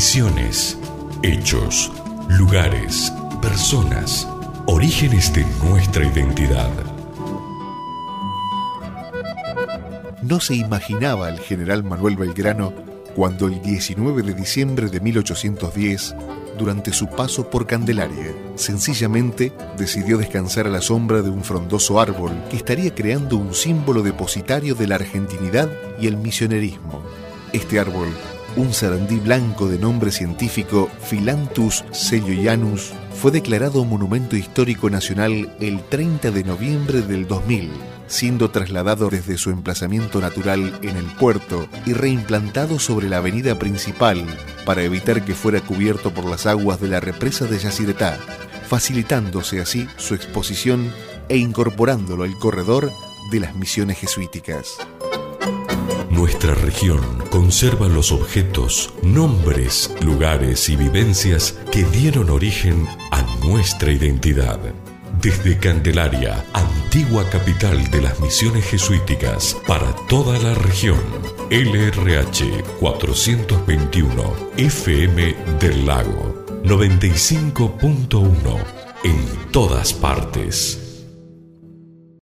Misiones, hechos, lugares, personas, orígenes de nuestra identidad. No se imaginaba el general Manuel Belgrano cuando el 19 de diciembre de 1810, durante su paso por Candelaria, sencillamente decidió descansar a la sombra de un frondoso árbol que estaría creando un símbolo depositario de la argentinidad y el misionerismo. Este árbol un sarandí blanco de nombre científico Philanthus celioianus fue declarado Monumento Histórico Nacional el 30 de noviembre del 2000, siendo trasladado desde su emplazamiento natural en el puerto y reimplantado sobre la avenida principal para evitar que fuera cubierto por las aguas de la represa de Yacyretá, facilitándose así su exposición e incorporándolo al corredor de las misiones jesuíticas. Nuestra región conserva los objetos, nombres, lugares y vivencias que dieron origen a nuestra identidad. Desde Candelaria, antigua capital de las misiones jesuíticas, para toda la región. LRH 421, FM del Lago, 95.1, en todas partes.